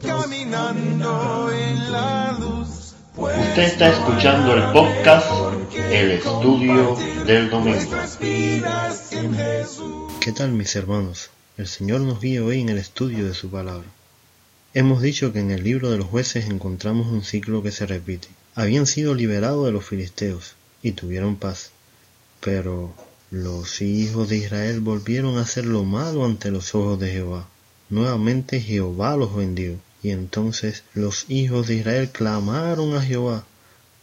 caminando en la luz. Usted está escuchando el podcast El Estudio del Domingo. ¿Qué tal mis hermanos? El Señor nos guía hoy en el estudio de su palabra. Hemos dicho que en el libro de los jueces encontramos un ciclo que se repite. Habían sido liberados de los filisteos y tuvieron paz. Pero los hijos de Israel volvieron a hacer lo malo ante los ojos de Jehová. Nuevamente Jehová los vendió. Y entonces los hijos de Israel clamaron a Jehová,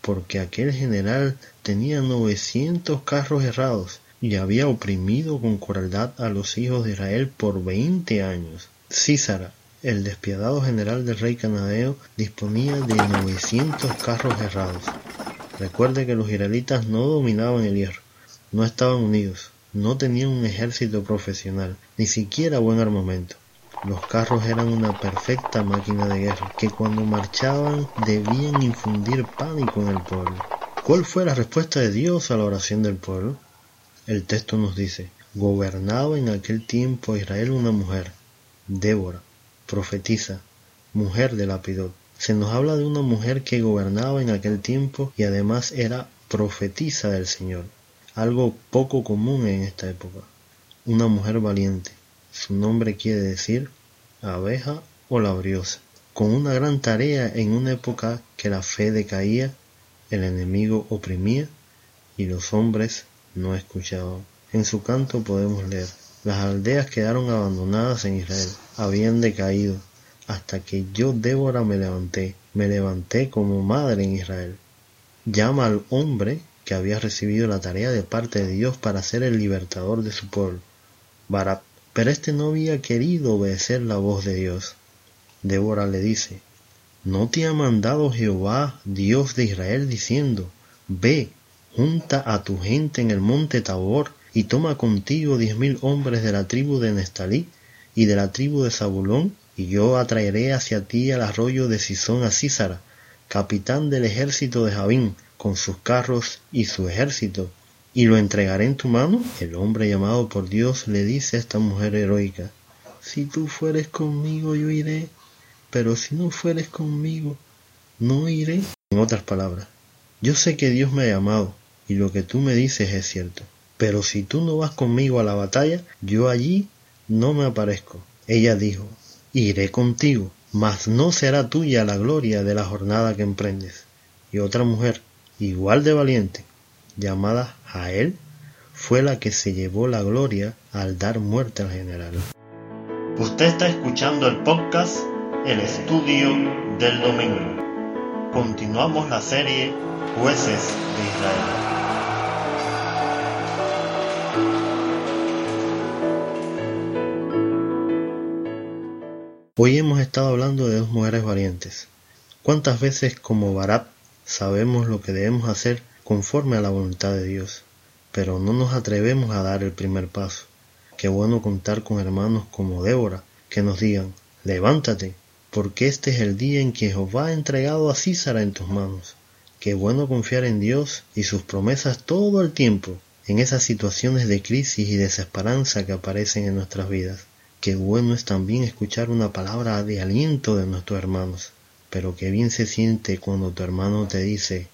porque aquel general tenía novecientos carros errados y había oprimido con crueldad a los hijos de Israel por veinte años. Císara, el despiadado general del rey canadeo, disponía de novecientos carros errados. Recuerde que los israelitas no dominaban el hierro, no estaban unidos, no tenían un ejército profesional, ni siquiera buen armamento. Los carros eran una perfecta máquina de guerra, que cuando marchaban debían infundir pánico en el pueblo. ¿Cuál fue la respuesta de Dios a la oración del pueblo? El texto nos dice, gobernaba en aquel tiempo Israel una mujer, Débora, profetisa, mujer de Lapidot. Se nos habla de una mujer que gobernaba en aquel tiempo y además era profetisa del Señor, algo poco común en esta época. Una mujer valiente, su nombre quiere decir abeja o labriosa. Con una gran tarea en una época que la fe decaía, el enemigo oprimía y los hombres no escuchaban. En su canto podemos leer, las aldeas quedaron abandonadas en Israel, habían decaído, hasta que yo Débora me levanté, me levanté como madre en Israel. Llama al hombre que había recibido la tarea de parte de Dios para ser el libertador de su pueblo, Barak. Pero este no había querido obedecer la voz de Dios. Débora le dice, ¿no te ha mandado Jehová, Dios de Israel, diciendo, Ve, junta a tu gente en el monte Tabor, y toma contigo diez mil hombres de la tribu de Nestalí y de la tribu de Zabulón, y yo atraeré hacia ti al arroyo de Sisón a Císara, capitán del ejército de Javín, con sus carros y su ejército, y lo entregaré en tu mano? El hombre llamado por Dios le dice a esta mujer heroica, si tú fueres conmigo yo iré, pero si no fueres conmigo, no iré. En otras palabras, yo sé que Dios me ha llamado y lo que tú me dices es cierto, pero si tú no vas conmigo a la batalla, yo allí no me aparezco. Ella dijo, iré contigo, mas no será tuya la gloria de la jornada que emprendes. Y otra mujer, igual de valiente, llamada Jael, fue la que se llevó la gloria al dar muerte al general. Usted está escuchando el podcast El Estudio del Domingo. Continuamos la serie Jueces de Israel. Hoy hemos estado hablando de dos mujeres valientes. ¿Cuántas veces como Barat sabemos lo que debemos hacer conforme a la voluntad de Dios, pero no nos atrevemos a dar el primer paso? Qué bueno contar con hermanos como Débora, que nos digan, levántate, porque este es el día en que Jehová ha entregado a Císara en tus manos. Qué bueno confiar en Dios y sus promesas todo el tiempo, en esas situaciones de crisis y desesperanza que aparecen en nuestras vidas. Qué bueno es también escuchar una palabra de aliento de nuestros hermanos, pero qué bien se siente cuando tu hermano te dice,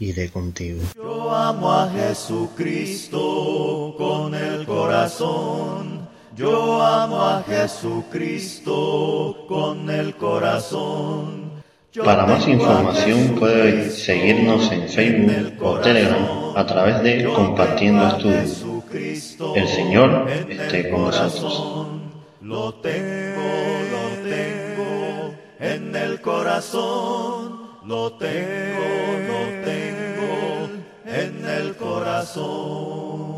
iré contigo. Yo amo a Jesucristo con el corazón. Yo amo a Jesucristo con el corazón. Para más información puede seguirnos en Facebook o Telegram a través de Compartiendo Estudios. El Señor esté con nosotros. Lo tengo, lo tengo en el corazón. Lo tengo, lo tengo en el corazón.